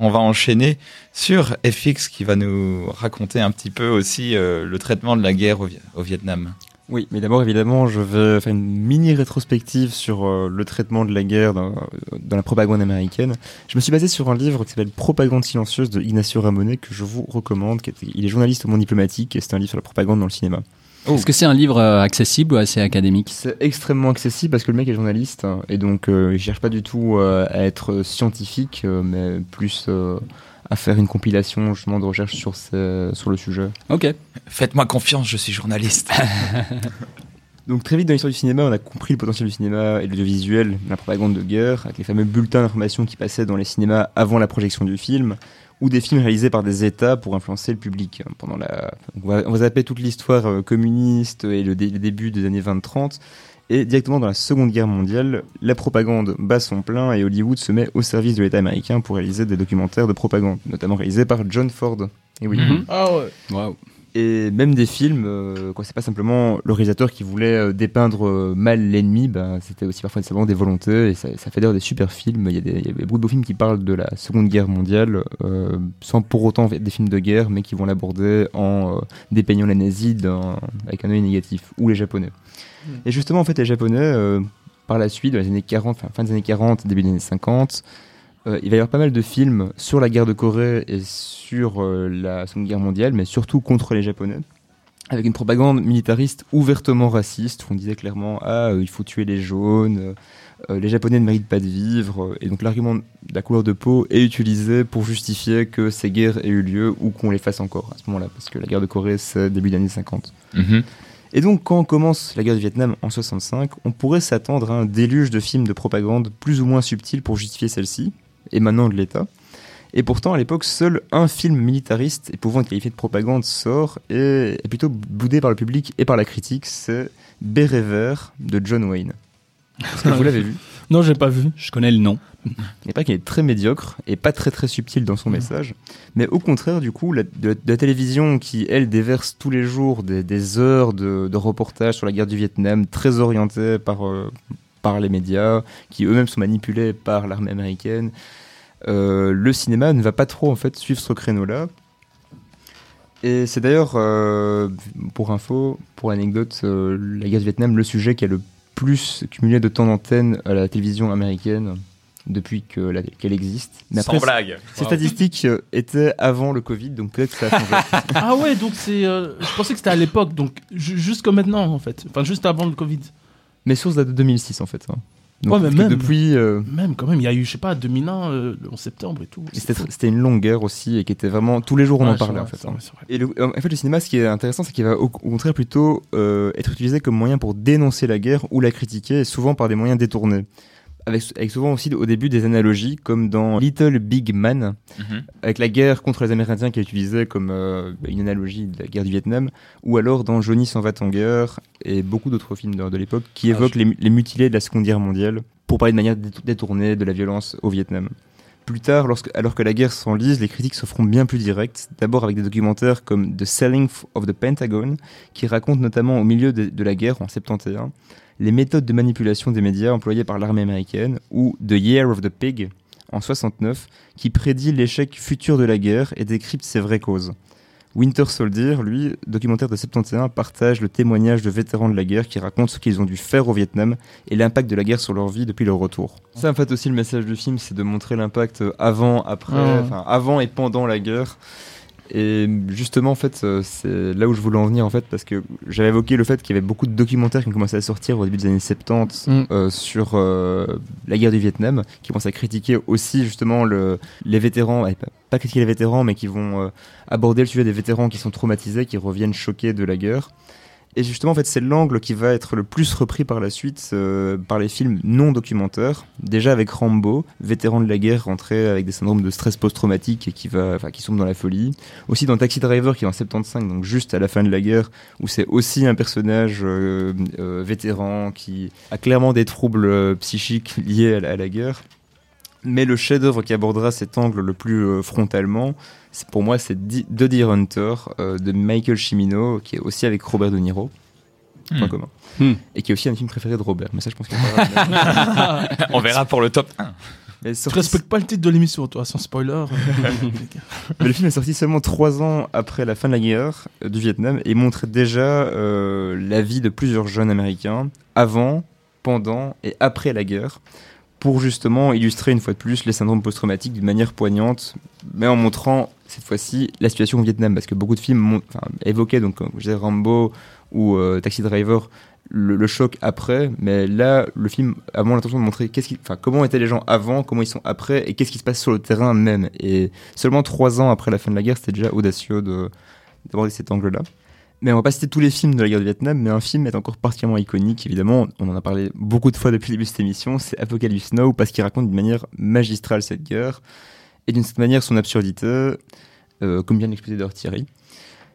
on va enchaîner sur FX qui va nous raconter un petit peu aussi euh, le traitement de la guerre au, Vietnam. Oui, mais d'abord évidemment, je vais faire une mini rétrospective sur euh, le traitement de la guerre dans, la propagande américaine. Je me suis basé sur un livre qui s'appelle Propagande silencieuse de Ignacio Ramonet que je vous recommande. il est journaliste au Monde diplomatique et c'est un livre sur la propagande dans le cinéma. Oh. Est-ce que c'est un livre euh, accessible ou assez académique? C'est extrêmement accessible parce que le mec est journaliste hein, et donc euh, il cherche pas du tout euh, à être scientifique, mais plus à faire une compilation justement de recherche sur, sur le sujet. Ok. Faites-moi confiance, je suis journaliste. donc très vite dans l'histoire du cinéma, on a compris le potentiel du cinéma et de l'audiovisuel, la propagande de guerre, avec les fameux bulletins d'information qui passaient dans les cinémas avant la projection du film ou des films réalisés par des États pour influencer le public. Hein, pendant la, on va, on va zapper toute l'histoire euh, communiste et le, début des années 20-30. Et directement dans la Seconde Guerre mondiale, la propagande bat son plein et Hollywood se met au service de l'État américain pour réaliser des documentaires de propagande, notamment réalisés par John Ford. Et oui. Mhm. Ah ouais. Wow et même des films, euh, quoi, c'est pas simplement le réalisateur qui voulait euh, dépeindre euh, mal l'ennemi, bah, c'était aussi parfois simplement des volontés, et ça, ça fait d'ailleurs des super films. Il y, a des, il y a beaucoup de beaux films qui parlent de la Seconde Guerre mondiale, sans pour autant être des films de guerre, mais qui vont l'aborder en dépeignant la nazie avec un œil négatif, ou les Japonais. Mm. Et justement, en fait, les Japonais, par la suite, dans les années 40, fin des années 40, début des années 50, euh, il va y avoir pas mal de films sur la guerre de Corée et sur euh, la Seconde Guerre mondiale, mais surtout contre les Japonais, avec une propagande militariste ouvertement raciste, où on disait clairement ah euh, il faut tuer les jaunes, les Japonais ne méritent pas de vivre, et donc l'argument de la couleur de peau est utilisé pour justifier que ces guerres aient eu lieu ou qu'on les fasse encore à ce moment-là, parce que la guerre de Corée c'est début des années 50. Mm-hmm. Et donc, quand on commence la guerre du Vietnam en 65, on pourrait s'attendre à un déluge de films de propagande plus ou moins subtils pour justifier celle-ci, émanant de l'État. Et pourtant, à l'époque, seul un film militariste et pouvant être qualifié de propagande sort et est plutôt boudé par le public et par la critique. C'est Béret vert de John Wayne. Est-ce que vous l'avez vu? Non, j'ai pas vu. Je connais le nom. Il n'est pas qu'il est très médiocre et pas très très subtil dans son message, mais au contraire, du coup, la, de, la télévision qui, elle, déverse tous les jours des, heures de, reportages sur la guerre du Vietnam, très orientées par, euh, par les médias, qui eux-mêmes sont manipulés par l'armée américaine. Euh, le cinéma ne va pas trop en fait suivre ce créneau-là. Et c'est d'ailleurs, euh, pour info, pour anecdote, euh, la guerre du Vietnam, le sujet qui a le plus cumulé de temps d'antenne à la télévision américaine depuis qu'elle existe. Mais Sans blague. Ces statistiques étaient avant le Covid, donc peut-être que ça a changé. ah ouais, donc c'est. je pensais que c'était à l'époque, donc comme maintenant en fait. Enfin, juste avant le Covid. Mes sources datent de 2006 en fait. Hein. ouais, mais même, depuis. Euh, même quand même, il y a eu, je sais pas, 2001, euh, le 11 septembre et tout. C'était une longue guerre aussi et qui était vraiment. Tous les jours on en parlait en fait. Hein. et le, en fait, le cinéma, ce qui est intéressant, c'est qu'il va au, contraire plutôt euh, être utilisé comme moyen pour dénoncer la guerre ou la critiquer, souvent par des moyens détournés avec, souvent aussi au début des analogies, comme dans Little Big Man, mhm. avec la guerre contre les Amérindiens qui est utilisée comme euh, une analogie de la guerre du Vietnam, ou alors dans Johnny s'en va en guerre, et beaucoup d'autres films de, l'époque qui ah, évoquent les, mutilés de la Seconde Guerre mondiale, pour parler de manière détournée de la violence au Vietnam. Plus tard, lorsque, alors que la guerre s'enlise, les critiques se feront bien plus directes, d'abord avec des documentaires comme The Selling of the Pentagon, qui racontent notamment au milieu de, de la guerre en 71 les méthodes de manipulation des médias employées par l'armée américaine, ou The Year of the Pig, en 69, qui prédit l'échec futur de la guerre et décrypte ses vraies causes. Winter Soldier, lui, documentaire de 71, partage le témoignage de vétérans de la guerre qui racontent ce qu'ils ont dû faire au Vietnam et l'impact de la guerre sur leur vie depuis leur retour. Ça, en fait, aussi, le message du film, c'est de montrer l'impact avant, après, enfin, avant et pendant la guerre. Et justement, en fait, euh, c'est là où je voulais en venir, en fait, parce que j'avais évoqué le fait qu'il y avait beaucoup de documentaires qui commencé à sortir au début des années 70 mm. euh, sur euh, la guerre du Vietnam, qui commencent à critiquer aussi justement le, les vétérans, pas critiquer les vétérans, mais qui vont aborder le sujet des vétérans qui sont traumatisés, qui reviennent choqués de la guerre. Et justement, en fait, c'est l'angle qui va être le plus repris par la suite euh, par les films non documentaires. Déjà avec Rambo, vétéran de la guerre rentré avec des syndromes de stress post-traumatique et qui va, enfin, qui sombre dans la folie. Aussi dans Taxi Driver, qui est en 75, donc juste à la fin de la guerre, où c'est aussi un personnage euh, euh, vétéran qui a clairement des troubles psychiques liés à la guerre. Mais le chef-d'œuvre qui abordera cet angle le plus euh, frontalement, c'est pour moi c'est The Deer Hunter euh, de Michael Cimino, qui est aussi avec Robert De Niro. Point hmm. commun. Hmm. Et qui est aussi un film préféré de Robert. Mais ça, je pense qu'on On verra pour le top 1. Mais tu respectes pas le titre de l'émission, toi, sans spoiler. mais le film est sorti seulement trois ans après la fin de la guerre euh, du Vietnam et montre déjà euh, la vie de plusieurs jeunes américains avant, pendant et après la guerre pour justement illustrer une fois de plus les syndromes post-traumatiques d'une manière poignante, mais en montrant cette fois-ci la situation au Vietnam, parce que beaucoup de films évoquaient, donc, je disais, Rambo ou euh, Taxi Driver, le, choc après, mais là, le film a vraiment l'intention de montrer comment étaient les gens avant, comment ils sont après, et qu'est-ce qui se passe sur le terrain même. Et seulement trois ans après la fin de la guerre, c'était déjà audacieux d'aborder cet angle-là. Mais on va pas citer tous les films de la guerre du Vietnam, mais un film est encore particulièrement iconique, évidemment. On en a parlé beaucoup de fois depuis le début de cette émission. C'est Apocalypse Now, parce qu'il raconte d'une manière magistrale cette guerre, et d'une certaine manière son absurdité, euh, comme vient d'expliquer d'ailleurs Thierry.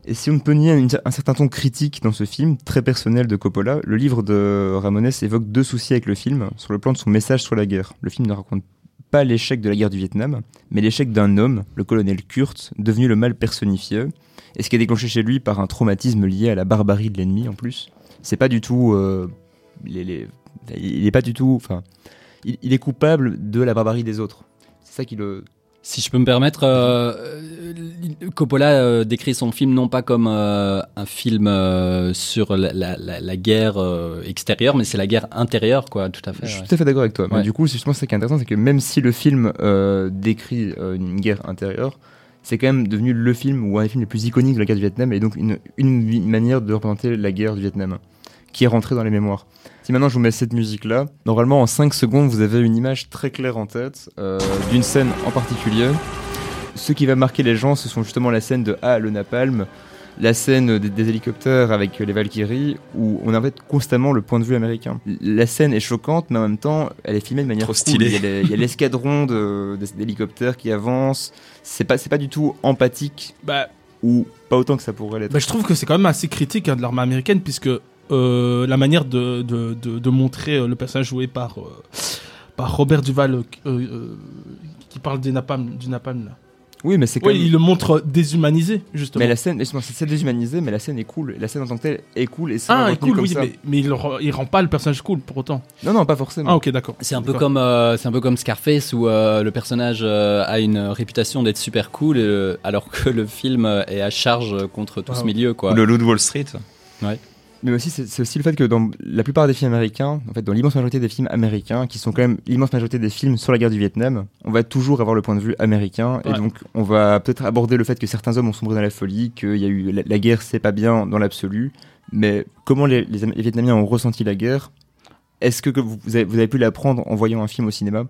Et si on peut nier un, certain ton critique dans ce film, très personnel de Coppola, le livre de Ramones évoque deux soucis avec le film, sur le plan de son message sur la guerre. Le film ne raconte pas l'échec de la guerre du Vietnam, mais l'échec d'un homme, le colonel Kurt, devenu le mal personnifié, et ce qui est déclenché chez lui par un traumatisme lié à la barbarie de l'ennemi en plus. C'est pas du tout. Euh, il est pas du tout. Enfin, il, est coupable de la barbarie des autres. C'est ça qui le. Si je peux me permettre, euh, Coppola euh, décrit son film non pas comme un film sur la, guerre extérieure, mais c'est la guerre intérieure, quoi, tout à fait. Je suis tout à fait d'accord avec toi. Mais du coup, justement, ce qui est intéressant, c'est que même si le film décrit une guerre intérieure, c'est quand même devenu le film ou un des films les plus iconiques de la guerre du Vietnam et donc une, une manière de représenter la guerre du Vietnam qui est rentrée dans les mémoires. Si maintenant je vous mets cette musique là, normalement en 5 secondes vous avez une image très claire en tête euh, d'une scène en particulier. Ce qui va marquer les gens, ce sont justement la scène de Ah le napalm, la scène des, hélicoptères avec les Valkyries, où on a en fait constamment le point de vue américain. La scène est choquante, mais en même temps, elle est filmée de manière Trop stylée. Il y a l'escadron d'hélicoptères qui avance. C'est pas, pas du tout empathique. Bah. Ou pas autant que ça pourrait l'être. Bah, je trouve que c'est quand même assez critique hein, de l'armée américaine, puisque euh, la manière de, de, de, montrer euh, le personnage joué par, euh, par Robert Duval, qui parle des napalm, du napalm là. Oui, mais c'est Oui, il le montre déshumanisé, justement. Mais la scène, c'est déshumanisé, mais la scène est cool. La scène en tant que telle est cool et c'est Ah, est cool, oui, mais, mais il, il, rend pas le personnage cool pour autant. Non, non, pas forcément. Ah, ok, d'accord. C'est un peu comme, euh, c'est un peu comme Scarface où euh, le personnage euh, a une réputation d'être super cool, alors que le film est à charge contre tout ce milieu, quoi. Le Loup de Wall Street. Ouais mais aussi c'est aussi le fait que dans la plupart des films américains, en fait dans l'immense majorité des films américains, qui sont quand même l'immense majorité des films sur la guerre du Vietnam, on va toujours avoir le point de vue américain, et donc on va peut-être aborder le fait que certains hommes ont sombré dans la folie, qu'il y a eu la, guerre c'est pas bien dans l'absolu, mais comment les, Vietnamiens ont ressenti la guerre? Est-ce que, vous, avez, vous, avez, pu l'apprendre en voyant un film au cinéma?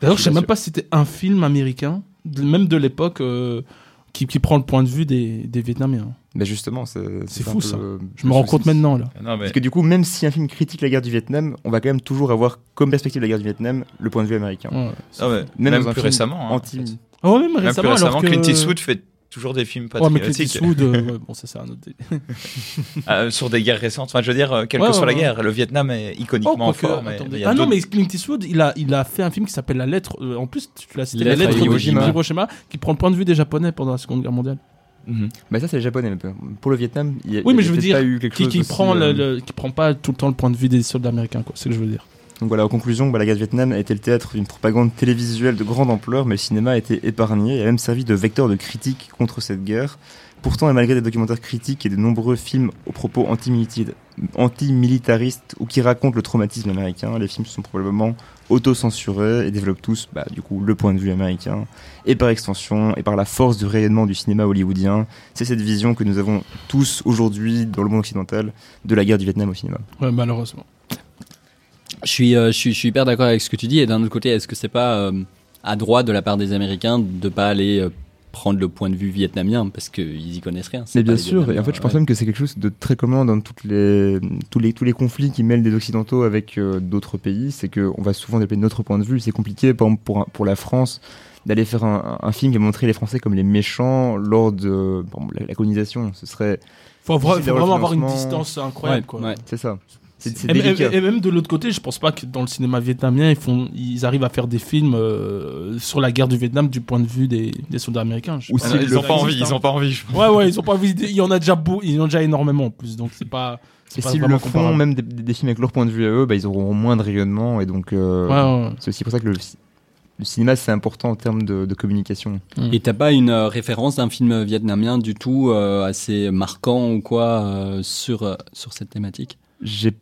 D'ailleurs, je sais même pas si c'était un film américain, même de l'époque. Euh, qui, qui, prend le point de vue des, des Vietnamiens. Mais justement, c'est fou ça. je me rends compte maintenant là. Parce que du coup, même si un film critique la guerre du Vietnam, on va quand même toujours avoir comme perspective de la guerre du Vietnam le point de vue américain. Ah même, plus récemment. Hein, anti... oh, même, récemment, plus récemment, Clint Eastwood fait toujours des films patriotiques. Ouais, euh, bon, ça c'est un autre. Ah, sur des guerres récentes. Enfin, je veux dire, euh, quelle que soit la guerre, le Vietnam est iconiquement oh, fort. Mais ah non, mais Clint Eastwood, il a, il a fait un film qui s'appelle La Lettre. Euh, en plus, tu l'as cité, La Lettre de Hiroshima, qui prend le point de vue des Japonais pendant la Seconde Guerre mondiale. Mhm. Mais ça, c'est les Japonais. Pour le Vietnam, il y a, oui, mais je veux dire, qui, qui prend le, qui prend pas tout le temps le point de vue des soldats américains, quoi. C'est ce que je veux dire. Donc voilà, en conclusion, bah, la guerre du Vietnam a été le théâtre d'une propagande télévisuelle de grande ampleur, mais le cinéma a été épargné et a même servi de vecteur de critique contre cette guerre. Pourtant, et malgré des documentaires critiques et de nombreux films aux propos anti-militaristes ou qui racontent le traumatisme américain, les films sont probablement auto-censurés et développent tous, bah, du coup, le point de vue américain. Et par extension, et par la force du rayonnement du cinéma hollywoodien, c'est cette vision que nous avons tous aujourd'hui dans le monde occidental de la guerre du Vietnam au cinéma. Ouais, malheureusement. Je suis, euh, je, suis, je suis hyper d'accord avec ce que tu dis. Et d'un autre côté, est-ce que c'est pas euh, à droit de la part des Américains de pas aller euh, prendre le point de vue vietnamien? Parce qu'ils y connaissent rien Mais bien sûr. Et en fait, je pense même que c'est quelque chose de très commun dans toutes les, tous, les, tous les conflits qui mêlent des Occidentaux avec d'autres pays. C'est qu'on va souvent développer notre point de vue. C'est compliqué, par exemple, pour, pour la France d'aller faire un, film qui montrer les Français comme les méchants lors de la, colonisation. Ce serait. Faut, faut vraiment avoir une distance incroyable. C'est ça. Et, même de l'autre côté, je pense pas que dans le cinéma vietnamien, ils, font, ils arrivent à faire des films euh, sur la guerre du Vietnam du point de vue des, des soldats américains. Ou ils, ont pas envie, ils ont pas envie. Ouais, ouais, ils ont pas envie. Il y en a déjà beau, ils en ont déjà énormément en plus, donc c'est pas. Et s'ils le font, même des, films avec leur point de vue à eux, bah, ils auront moins de rayonnement et donc euh, c'est aussi pour ça que le le cinéma c'est important en termes de, communication. Mm. Et t'as pas une référence d'un film vietnamien du tout assez marquant ou quoi sur sur cette thématique? J'ai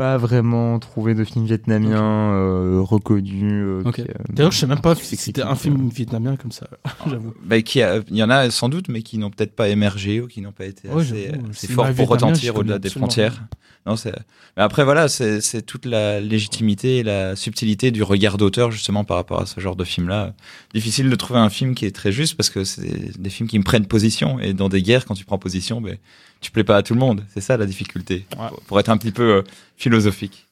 pas vraiment trouvé de film vietnamien euh, reconnu. Euh, euh, D'ailleurs, je sais même pas si c'était un film vietnamien comme ça. J'avoue. Bah, qui il y en a sans doute, mais qui n'ont peut-être pas émergé ou qui n'ont pas été assez, forts pour retentir au-delà des frontières. Non, mais après voilà, c'est toute la légitimité et la subtilité du regard d'auteur justement par rapport à ce genre de film-là. Difficile de trouver un film qui est très juste parce que c'est des films qui me prennent position et dans des guerres, quand tu prends position, ben tu plais pas à tout le monde. C'est ça la difficulté. Pour être un petit peu philosophique.